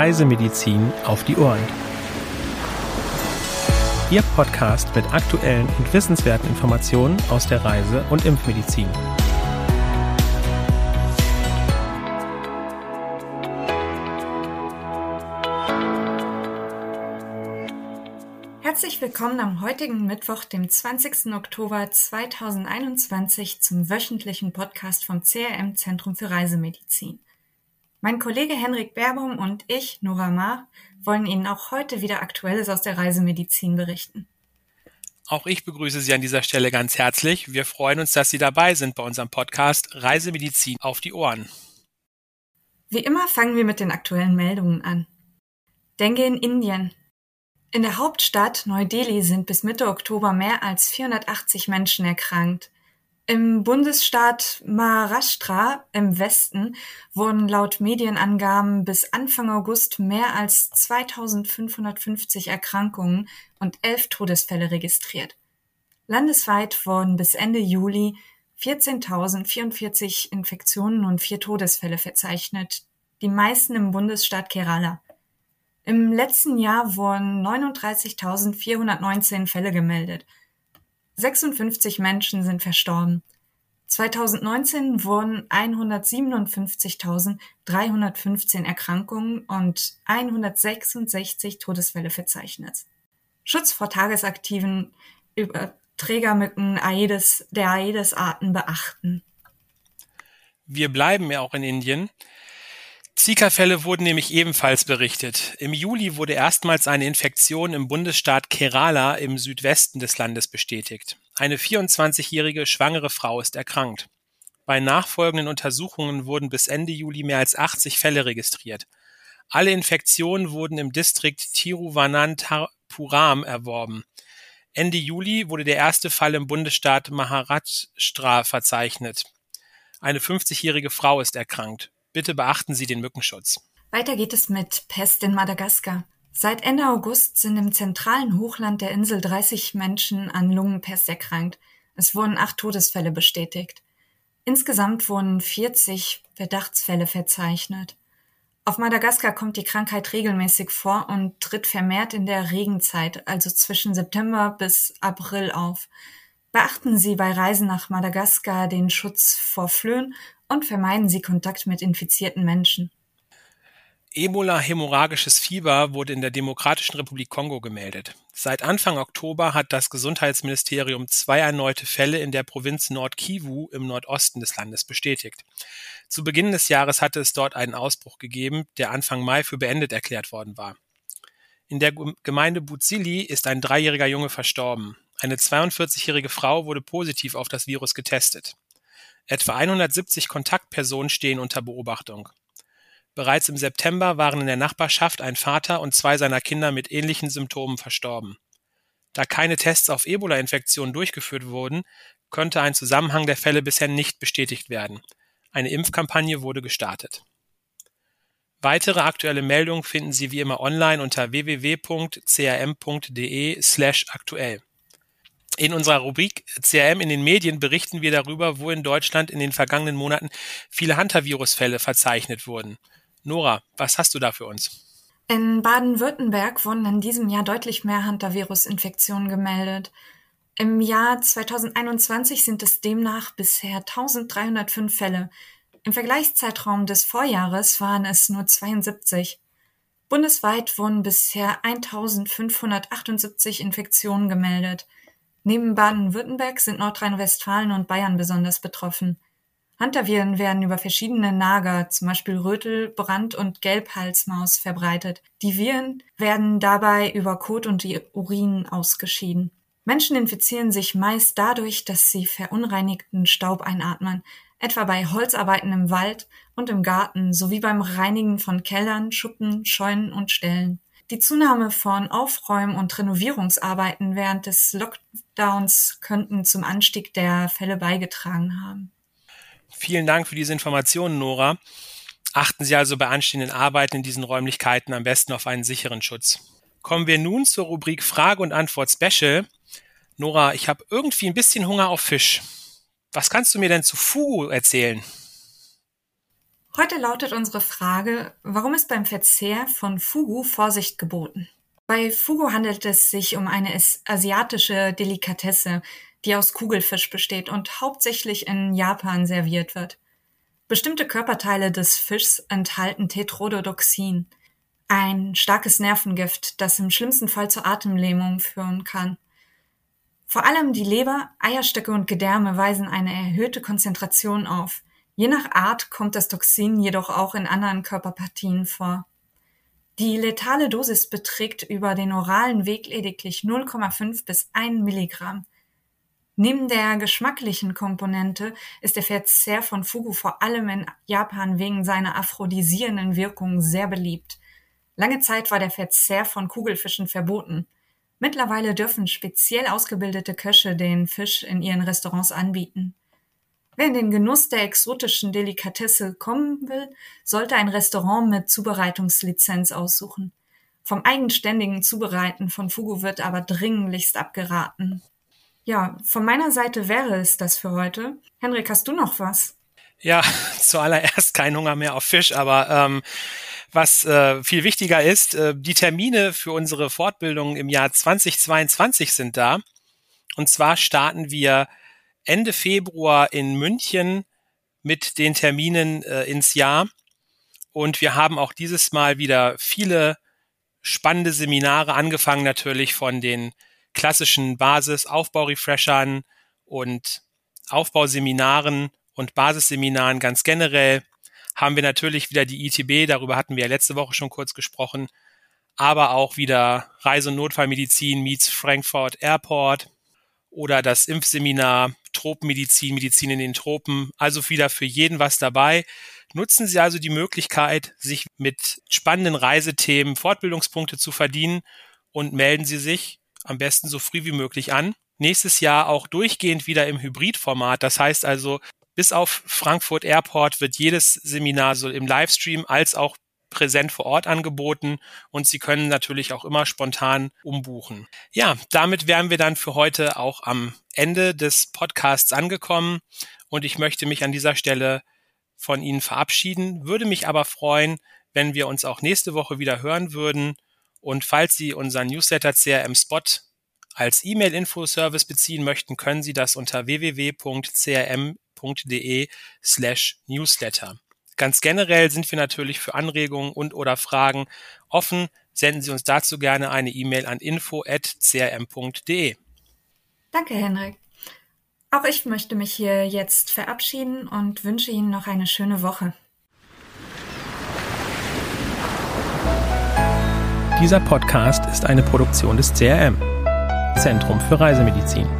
Reisemedizin auf die Ohren. Ihr Podcast mit aktuellen und wissenswerten Informationen aus der Reise- und Impfmedizin. Herzlich willkommen am heutigen Mittwoch, dem 20. Oktober 2021 zum wöchentlichen Podcast vom CRM Zentrum für Reisemedizin. Mein Kollege Henrik Baerbaum und ich, Nora Maar, wollen Ihnen auch heute wieder Aktuelles aus der Reisemedizin berichten. Auch ich begrüße Sie an dieser Stelle ganz herzlich. Wir freuen uns, dass Sie dabei sind bei unserem Podcast Reisemedizin auf die Ohren. Wie immer fangen wir mit den aktuellen Meldungen an. Denke in Indien. In der Hauptstadt Neu-Delhi sind bis Mitte Oktober mehr als 480 Menschen erkrankt. Im Bundesstaat Maharashtra im Westen wurden laut Medienangaben bis Anfang August mehr als 2550 Erkrankungen und elf Todesfälle registriert. Landesweit wurden bis Ende Juli 14.044 Infektionen und vier Todesfälle verzeichnet, die meisten im Bundesstaat Kerala. Im letzten Jahr wurden 39.419 Fälle gemeldet – 56 Menschen sind verstorben. 2019 wurden 157.315 Erkrankungen und 166 Todesfälle verzeichnet. Schutz vor tagesaktiven Überträgermücken Aedes, der Aedes-Arten beachten. Wir bleiben ja auch in Indien. Zika-Fälle wurden nämlich ebenfalls berichtet. Im Juli wurde erstmals eine Infektion im Bundesstaat Kerala im Südwesten des Landes bestätigt. Eine 24-jährige schwangere Frau ist erkrankt. Bei nachfolgenden Untersuchungen wurden bis Ende Juli mehr als 80 Fälle registriert. Alle Infektionen wurden im Distrikt Tiruvananthapuram erworben. Ende Juli wurde der erste Fall im Bundesstaat Maharashtra verzeichnet. Eine 50-jährige Frau ist erkrankt. Bitte beachten Sie den Mückenschutz. Weiter geht es mit Pest in Madagaskar. Seit Ende August sind im zentralen Hochland der Insel 30 Menschen an Lungenpest erkrankt. Es wurden acht Todesfälle bestätigt. Insgesamt wurden 40 Verdachtsfälle verzeichnet. Auf Madagaskar kommt die Krankheit regelmäßig vor und tritt vermehrt in der Regenzeit, also zwischen September bis April auf. Beachten Sie bei Reisen nach Madagaskar den Schutz vor Flöhen und vermeiden Sie Kontakt mit infizierten Menschen. Ebola-hämorrhagisches Fieber wurde in der Demokratischen Republik Kongo gemeldet. Seit Anfang Oktober hat das Gesundheitsministerium zwei erneute Fälle in der Provinz Nord-Kivu im Nordosten des Landes bestätigt. Zu Beginn des Jahres hatte es dort einen Ausbruch gegeben, der Anfang Mai für beendet erklärt worden war. In der Gemeinde Buzili ist ein dreijähriger Junge verstorben. Eine 42-jährige Frau wurde positiv auf das Virus getestet. Etwa 170 Kontaktpersonen stehen unter Beobachtung. Bereits im September waren in der Nachbarschaft ein Vater und zwei seiner Kinder mit ähnlichen Symptomen verstorben. Da keine Tests auf Ebola-Infektionen durchgeführt wurden, konnte ein Zusammenhang der Fälle bisher nicht bestätigt werden. Eine Impfkampagne wurde gestartet. Weitere aktuelle Meldungen finden Sie wie immer online unter www.crm.de/aktuell. In unserer Rubrik CRM in den Medien berichten wir darüber, wo in Deutschland in den vergangenen Monaten viele Hunter-Virus-Fälle verzeichnet wurden. Nora, was hast du da für uns? In Baden-Württemberg wurden in diesem Jahr deutlich mehr Hunter-Virus-Infektionen gemeldet. Im Jahr 2021 sind es demnach bisher 1305 Fälle. Im Vergleichszeitraum des Vorjahres waren es nur 72. Bundesweit wurden bisher 1578 Infektionen gemeldet. Neben Baden-Württemberg sind Nordrhein-Westfalen und Bayern besonders betroffen. Hantaviren werden über verschiedene Nager, zum Beispiel Rötel, Brand- und Gelbhalsmaus, verbreitet. Die Viren werden dabei über Kot und Urin ausgeschieden. Menschen infizieren sich meist dadurch, dass sie verunreinigten Staub einatmen, etwa bei Holzarbeiten im Wald und im Garten sowie beim Reinigen von Kellern, Schuppen, Scheunen und Ställen. Die Zunahme von Aufräum- und Renovierungsarbeiten während des Lockdowns könnten zum Anstieg der Fälle beigetragen haben. Vielen Dank für diese Informationen, Nora. Achten Sie also bei anstehenden Arbeiten in diesen Räumlichkeiten am besten auf einen sicheren Schutz. Kommen wir nun zur Rubrik Frage und Antwort Special. Nora, ich habe irgendwie ein bisschen Hunger auf Fisch. Was kannst du mir denn zu Fugu erzählen? Heute lautet unsere Frage, warum ist beim Verzehr von Fugu Vorsicht geboten? Bei Fugu handelt es sich um eine asiatische Delikatesse, die aus Kugelfisch besteht und hauptsächlich in Japan serviert wird. Bestimmte Körperteile des Fischs enthalten Tetrodotoxin, ein starkes Nervengift, das im schlimmsten Fall zur Atemlähmung führen kann. Vor allem die Leber, Eierstöcke und Gedärme weisen eine erhöhte Konzentration auf. Je nach Art kommt das Toxin jedoch auch in anderen Körperpartien vor. Die letale Dosis beträgt über den oralen Weg lediglich 0,5 bis 1 Milligramm. Neben der geschmacklichen Komponente ist der Verzehr von Fugu vor allem in Japan wegen seiner aphrodisierenden Wirkung sehr beliebt. Lange Zeit war der Verzehr von Kugelfischen verboten. Mittlerweile dürfen speziell ausgebildete Köche den Fisch in ihren Restaurants anbieten. Wer in den Genuss der exotischen Delikatesse kommen will, sollte ein Restaurant mit Zubereitungslizenz aussuchen. Vom eigenständigen Zubereiten von Fugu wird aber dringlichst abgeraten. Ja, von meiner Seite wäre es das für heute. Henrik, hast du noch was? Ja, zuallererst kein Hunger mehr auf Fisch, aber ähm, was äh, viel wichtiger ist, äh, die Termine für unsere Fortbildung im Jahr 2022 sind da. Und zwar starten wir Ende Februar in München mit den Terminen äh, ins Jahr. Und wir haben auch dieses Mal wieder viele spannende Seminare, angefangen natürlich von den klassischen Basis-Aufbau-Refreshern und Aufbauseminaren und Basisseminaren ganz generell haben wir natürlich wieder die ITB, darüber hatten wir ja letzte Woche schon kurz gesprochen, aber auch wieder Reise- und Notfallmedizin meets Frankfurt Airport oder das Impfseminar Tropenmedizin, Medizin in den Tropen, also wieder für jeden was dabei. Nutzen Sie also die Möglichkeit, sich mit spannenden Reisethemen Fortbildungspunkte zu verdienen und melden Sie sich am besten so früh wie möglich an. Nächstes Jahr auch durchgehend wieder im Hybridformat. Das heißt also, bis auf Frankfurt Airport wird jedes Seminar so im Livestream als auch präsent vor Ort angeboten und Sie können natürlich auch immer spontan umbuchen. Ja, damit wären wir dann für heute auch am Ende des Podcasts angekommen und ich möchte mich an dieser Stelle von Ihnen verabschieden, würde mich aber freuen, wenn wir uns auch nächste Woche wieder hören würden und falls Sie unseren Newsletter CRM Spot als E-Mail-Info-Service beziehen möchten, können Sie das unter www.crm.de slash newsletter. Ganz generell sind wir natürlich für Anregungen und oder Fragen offen. Senden Sie uns dazu gerne eine E-Mail an info.crm.de. Danke, Henrik. Auch ich möchte mich hier jetzt verabschieden und wünsche Ihnen noch eine schöne Woche. Dieser Podcast ist eine Produktion des CRM, Zentrum für Reisemedizin.